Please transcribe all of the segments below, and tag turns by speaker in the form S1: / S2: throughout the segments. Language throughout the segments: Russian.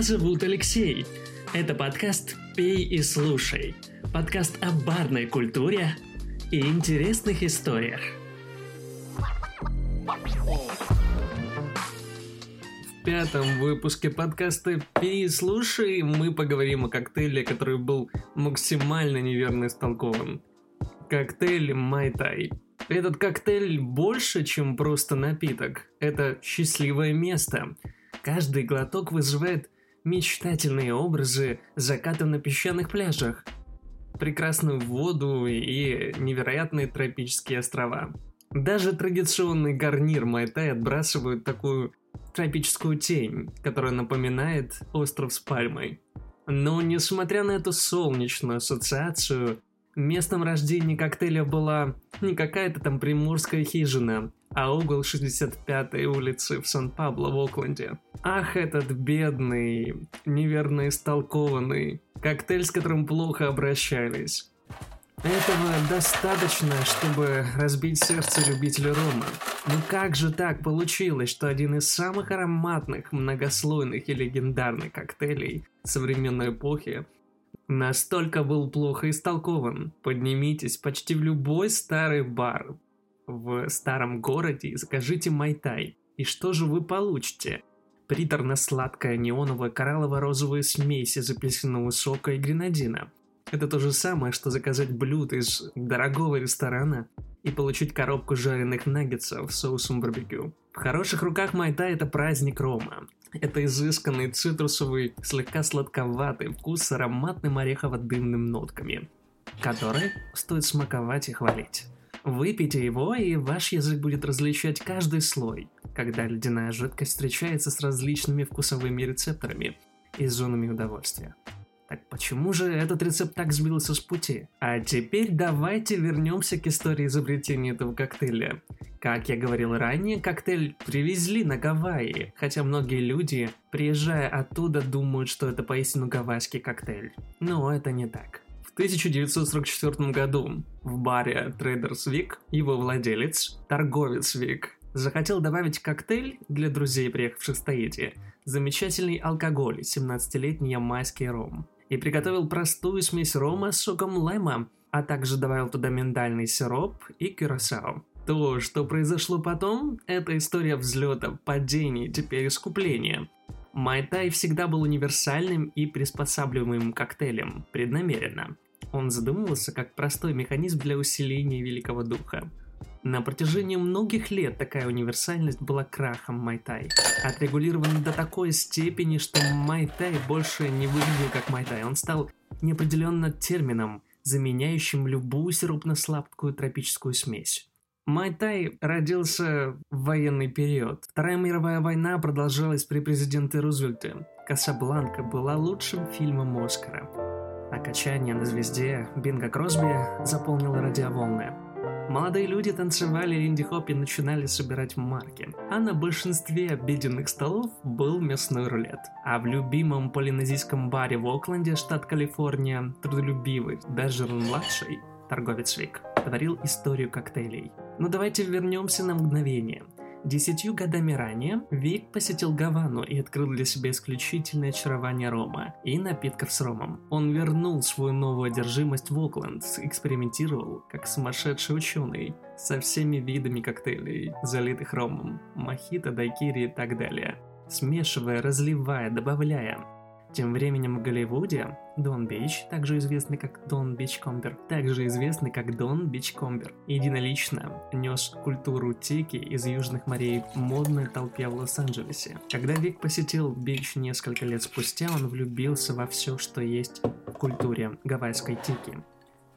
S1: Меня зовут Алексей. Это подкаст «Пей и слушай». Подкаст о барной культуре и интересных историях. В пятом выпуске подкаста «Пей и слушай» мы поговорим о коктейле, который был максимально неверно истолкован. Коктейль Майтай. Этот коктейль больше, чем просто напиток. Это счастливое место. Каждый глоток вызывает мечтательные образы заката на песчаных пляжах, прекрасную воду и невероятные тропические острова. Даже традиционный гарнир Майтай отбрасывает такую тропическую тень, которая напоминает остров с пальмой. Но несмотря на эту солнечную ассоциацию, Местом рождения коктейля была не какая-то там приморская хижина, а угол 65-й улицы в Сан-Пабло в Окленде. Ах, этот бедный, неверно истолкованный, коктейль, с которым плохо обращались. Этого достаточно, чтобы разбить сердце любителя рома. Но как же так получилось, что один из самых ароматных, многослойных и легендарных коктейлей современной эпохи настолько был плохо истолкован. Поднимитесь почти в любой старый бар в старом городе и закажите майтай. И что же вы получите? Приторно-сладкая неоновая кораллово-розовая смесь из апельсинового сока и гренадина. Это то же самое, что заказать блюдо из дорогого ресторана и получить коробку жареных наггетсов с соусом барбекю. В хороших руках майтай это праздник Рома. Это изысканный цитрусовый, слегка сладковатый вкус с ароматным орехово-дымным нотками, который стоит смаковать и хвалить. Выпейте его, и ваш язык будет различать каждый слой, когда ледяная жидкость встречается с различными вкусовыми рецепторами и зонами удовольствия. Так почему же этот рецепт так сбился с пути? А теперь давайте вернемся к истории изобретения этого коктейля. Как я говорил ранее, коктейль привезли на Гавайи, хотя многие люди, приезжая оттуда, думают, что это поистину гавайский коктейль. Но это не так. В 1944 году в баре Traders Week его владелец, торговец Вик, захотел добавить коктейль для друзей, приехавших в Таити, замечательный алкоголь, 17-летний ямайский ром и приготовил простую смесь рома с соком лайма, а также добавил туда миндальный сироп и кюрасао. То, что произошло потом, это история взлета, падений, теперь искупления. Майтай всегда был универсальным и приспосабливаемым коктейлем, преднамеренно. Он задумывался как простой механизм для усиления великого духа. На протяжении многих лет такая универсальность была крахом Майтай. Отрегулирован до такой степени, что Майтай больше не выглядел как Майтай. Он стал неопределенно термином, заменяющим любую сиропно-сладкую тропическую смесь. Майтай родился в военный период. Вторая мировая война продолжалась при президенте Рузвельте. «Касабланка» была лучшим фильмом Оскара. Окончание на звезде Бинга Кросби заполнило радиоволны. Молодые люди танцевали линди-хоп и начинали собирать марки. А на большинстве обеденных столов был мясной рулет. А в любимом полинезийском баре в Окленде, штат Калифорния, трудолюбивый, даже младший, торговец Вик, творил историю коктейлей. Но давайте вернемся на мгновение – Десятью годами ранее Вик посетил Гавану и открыл для себя исключительное очарование рома и напитков с ромом. Он вернул свою новую одержимость в Окленд, экспериментировал, как сумасшедший ученый, со всеми видами коктейлей, залитых ромом, мохито, дайкири и так далее, смешивая, разливая, добавляя. Тем временем в Голливуде Дон Бич, также известный как Дон Бичкомбер, также известный как Дон Бичкомбер, единолично нес культуру тики из южных морей модной толпе в Лос-Анджелесе. Когда Вик посетил Бич несколько лет спустя, он влюбился во все, что есть в культуре гавайской тики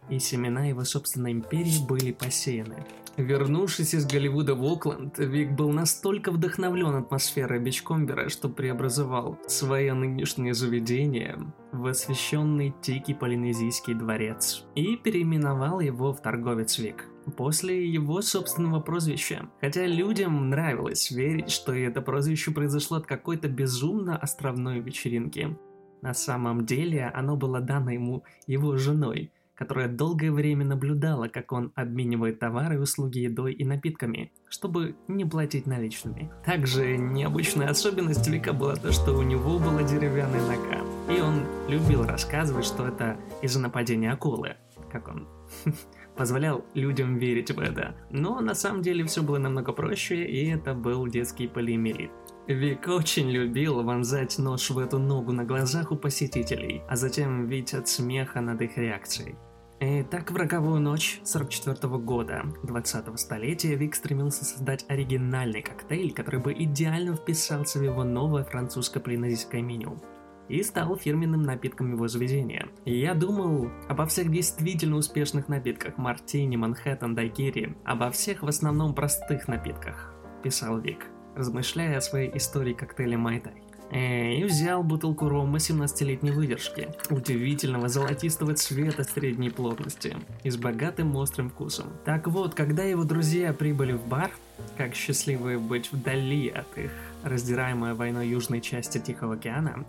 S1: и семена его собственной империи были посеяны. Вернувшись из Голливуда в Окленд, Вик был настолько вдохновлен атмосферой Бичкомбера, что преобразовал свое нынешнее заведение в освященный Тики Полинезийский дворец и переименовал его в торговец Вик после его собственного прозвища. Хотя людям нравилось верить, что это прозвище произошло от какой-то безумно островной вечеринки. На самом деле оно было дано ему его женой – которая долгое время наблюдала, как он обменивает товары, услуги едой и напитками, чтобы не платить наличными. Также необычная особенность Вика была то, что у него была деревянная нога, и он любил рассказывать, что это из-за нападения акулы, как он позволял людям верить в это. Но на самом деле все было намного проще, и это был детский полиэмилит. Вик очень любил вонзать нож в эту ногу на глазах у посетителей, а затем видеть от смеха над их реакцией. И так в роковую ночь 44 -го года 20-го столетия Вик стремился создать оригинальный коктейль, который бы идеально вписался в его новое французское полинезийское меню и стал фирменным напитком его заведения. Я думал обо всех действительно успешных напитках Мартини, Манхэттен, Дайкири, обо всех в основном простых напитках, писал Вик размышляя о своей истории коктейля Майтай. И взял бутылку рома 17-летней выдержки, удивительного золотистого цвета средней плотности и с богатым острым вкусом. Так вот, когда его друзья прибыли в бар, как счастливые быть вдали от их раздираемой войной южной части Тихого океана,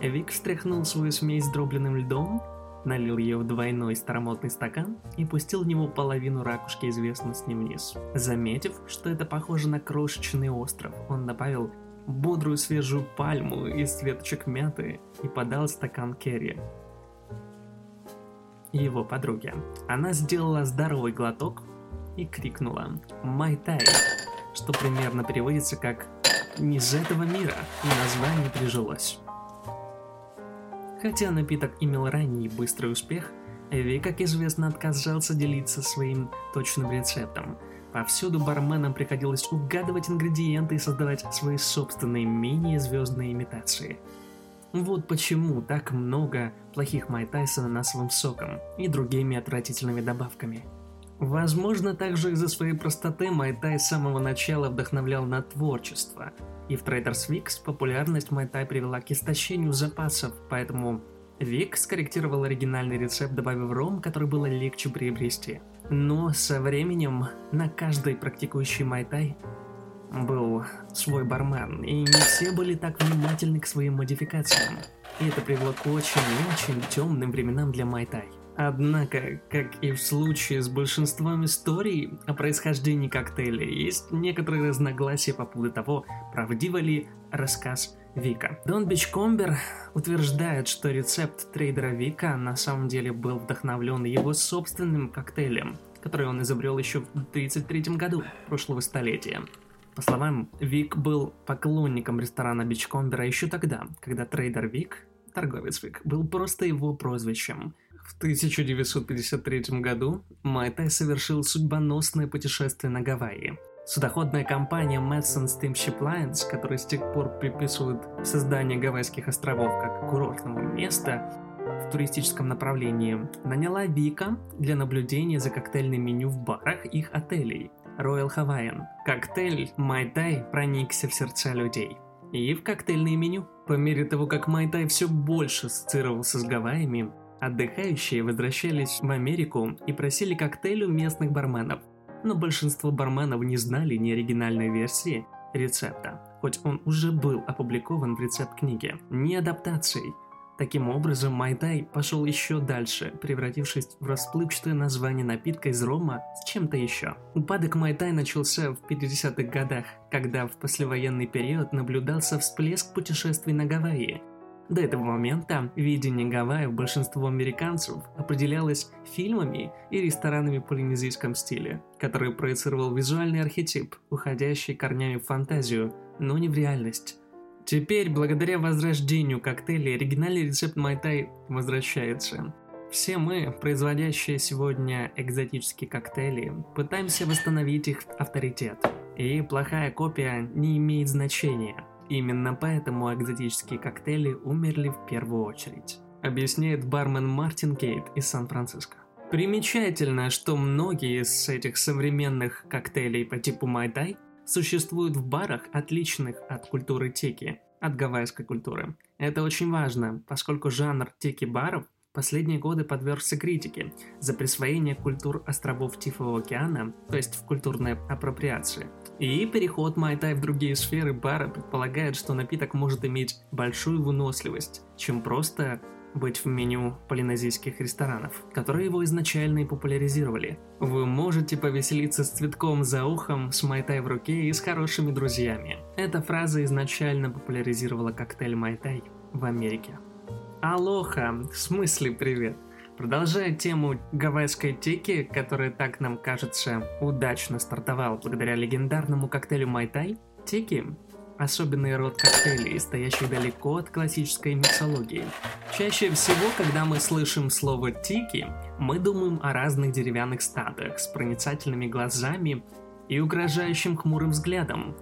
S1: Вик встряхнул свою смесь с дробленным льдом налил ее в двойной старомодный стакан и пустил в него половину ракушки известности вниз. Заметив, что это похоже на крошечный остров, он добавил бодрую свежую пальму из веточек мяты и подал стакан Керри. Его подруге. Она сделала здоровый глоток и крикнула «Майтай», что примерно переводится как «Не из этого мира», и название прижилось. Хотя напиток имел ранний быстрый успех, Эви, как известно, отказался делиться своим точным рецептом. Повсюду барменам приходилось угадывать ингредиенты и создавать свои собственные менее звездные имитации. Вот почему так много плохих майтай с ананасовым соком и другими отвратительными добавками. Возможно, также из-за своей простоты Майтай с самого начала вдохновлял на творчество – и в Traders Weeks популярность Майтай привела к истощению запасов, поэтому Вик скорректировал оригинальный рецепт, добавив ром, который было легче приобрести. Но со временем на каждой практикующей Майтай был свой бармен, и не все были так внимательны к своим модификациям. И это привело к очень-очень темным временам для Майтай. Однако, как и в случае с большинством историй о происхождении коктейля, есть некоторые разногласия по поводу того, правдиво ли рассказ Вика. Дон Бичкомбер утверждает, что рецепт трейдера Вика на самом деле был вдохновлен его собственным коктейлем, который он изобрел еще в 1933 году прошлого столетия. По словам, Вик был поклонником ресторана Бичкомбера еще тогда, когда трейдер Вик, торговец Вик, был просто его прозвищем – в 1953 году Майтай совершил судьбоносное путешествие на Гавайи. Судоходная компания Madsen Steamship Lines, которая с тех пор приписывает создание Гавайских островов как курортного места в туристическом направлении, наняла Вика для наблюдения за коктейльным меню в барах их отелей Royal Hawaiian. Коктейль Майтай проникся в сердца людей. И в коктейльное меню. По мере того, как Майтай все больше ассоциировался с Гавайями, Отдыхающие возвращались в Америку и просили коктейль у местных барменов, но большинство барменов не знали ни оригинальной версии рецепта, хоть он уже был опубликован в рецепт-книге, ни адаптацией. Таким образом, Майтай пошел еще дальше, превратившись в расплывчатое название напитка из рома с чем-то еще. Упадок Майтай начался в 50-х годах, когда в послевоенный период наблюдался всплеск путешествий на Гавайи – до этого момента видение Гавайи большинству американцев определялось фильмами и ресторанами полинезийском стиле, который проецировал визуальный архетип, уходящий корнями в фантазию, но не в реальность. Теперь, благодаря возрождению коктейлей, оригинальный рецепт Майтай возвращается. Все мы, производящие сегодня экзотические коктейли, пытаемся восстановить их авторитет. И плохая копия не имеет значения – Именно поэтому экзотические коктейли умерли в первую очередь, объясняет бармен Мартин Кейт из Сан-Франциско. Примечательно, что многие из этих современных коктейлей по типу Майдай существуют в барах, отличных от культуры теки, от гавайской культуры. Это очень важно, поскольку жанр теки-баров последние годы подвергся критике за присвоение культур островов Тихого океана, то есть в культурной апроприации – и переход Майтай в другие сферы бара предполагает, что напиток может иметь большую выносливость, чем просто быть в меню полинезийских ресторанов, которые его изначально и популяризировали. Вы можете повеселиться с цветком за ухом, с майтай в руке и с хорошими друзьями. Эта фраза изначально популяризировала коктейль майтай в Америке. Алоха, в смысле привет. Продолжая тему гавайской теки, которая так нам кажется удачно стартовал благодаря легендарному коктейлю Майтай, теки особенный род коктейлей, стоящий далеко от классической миксологии. Чаще всего, когда мы слышим слово «тики», мы думаем о разных деревянных статуях с проницательными глазами и угрожающим хмурым взглядом.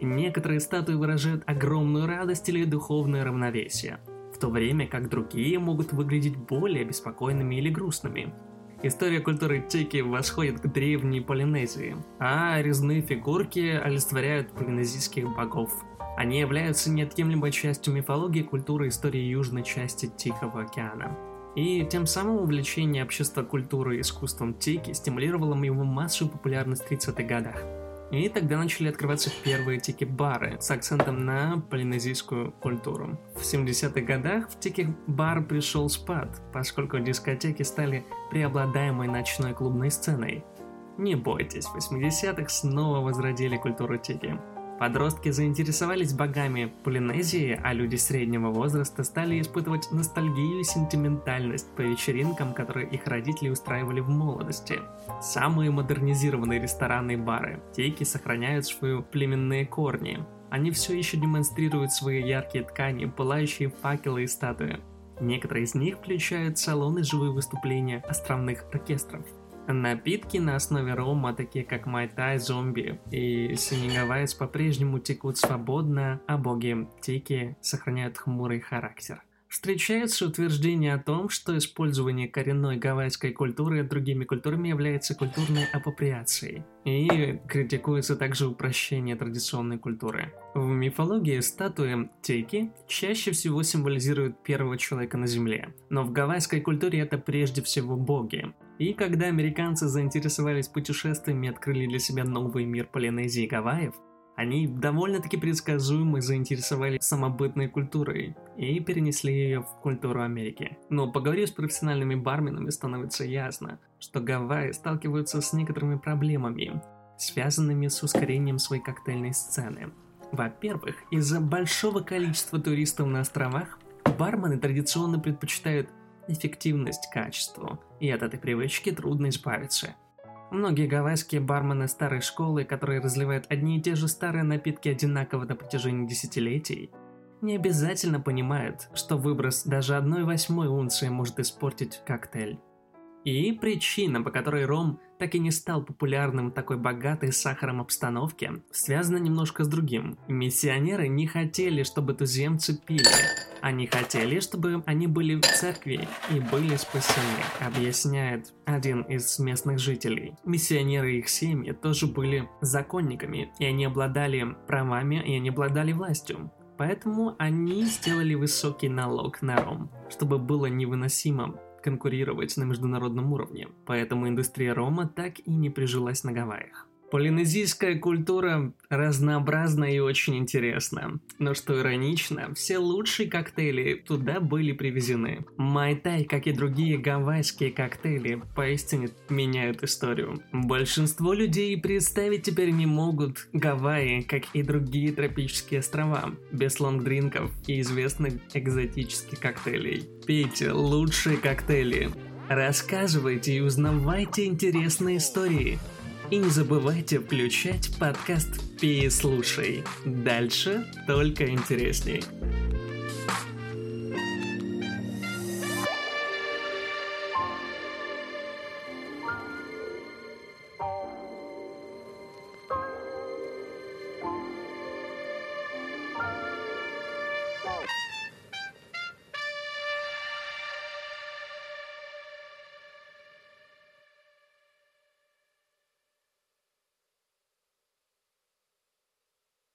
S1: Некоторые статуи выражают огромную радость или духовное равновесие, в то время как другие могут выглядеть более беспокойными или грустными – История культуры Тики восходит к древней Полинезии, а резные фигурки олицетворяют полинезийских богов. Они являются неотъемлемой частью мифологии культуры истории южной части Тихого океана. И тем самым увлечение общества культуры и искусством Тики стимулировало ему массовую популярность в 30-х годах. И тогда начали открываться первые тики-бары с акцентом на полинезийскую культуру. В 70-х годах в тики-бар пришел спад, поскольку дискотеки стали преобладаемой ночной клубной сценой. Не бойтесь, в 80-х снова возродили культуру тики. Подростки заинтересовались богами Полинезии, а люди среднего возраста стали испытывать ностальгию и сентиментальность по вечеринкам, которые их родители устраивали в молодости. Самые модернизированные рестораны и бары, тейки сохраняют свои племенные корни. Они все еще демонстрируют свои яркие ткани, пылающие факелы и статуи. Некоторые из них включают салоны живые выступления островных оркестров. Напитки на основе рома, такие как Майтай, Зомби и Синегавайс, по-прежнему текут свободно, а боги Тики сохраняют хмурый характер. Встречаются утверждения о том, что использование коренной гавайской культуры другими культурами является культурной апроприацией. И критикуется также упрощение традиционной культуры. В мифологии статуи Тейки чаще всего символизируют первого человека на Земле, но в гавайской культуре это прежде всего боги. И когда американцы заинтересовались путешествиями и открыли для себя новый мир Полинезии и Гавайев, они довольно-таки предсказуемо заинтересовали самобытной культурой и перенесли ее в культуру Америки. Но поговорив с профессиональными барменами, становится ясно, что Гавайи сталкиваются с некоторыми проблемами, связанными с ускорением своей коктейльной сцены. Во-первых, из-за большого количества туристов на островах, бармены традиционно предпочитают эффективность качеству, и от этой привычки трудно избавиться – Многие гавайские бармены старой школы, которые разливают одни и те же старые напитки одинаково на протяжении десятилетий, не обязательно понимают, что выброс даже одной восьмой унции может испортить коктейль. И причина, по которой ром так и не стал популярным в такой богатой сахаром обстановке, связана немножко с другим. Миссионеры не хотели, чтобы туземцы пили. Они хотели, чтобы они были в церкви и были спасены, объясняет один из местных жителей. Миссионеры и их семьи тоже были законниками, и они обладали правами, и они обладали властью. Поэтому они сделали высокий налог на ром, чтобы было невыносимо конкурировать на международном уровне, поэтому индустрия рома так и не прижилась на Гавайях. Полинезийская культура разнообразна и очень интересна. Но что иронично, все лучшие коктейли туда были привезены. Майтай, как и другие гавайские коктейли, поистине меняют историю. Большинство людей представить теперь не могут Гавайи, как и другие тропические острова, без лонгдринков и известных экзотических коктейлей. Пейте лучшие коктейли. Рассказывайте и узнавайте интересные истории. И не забывайте включать подкаст «Переслушай». Дальше только интересней.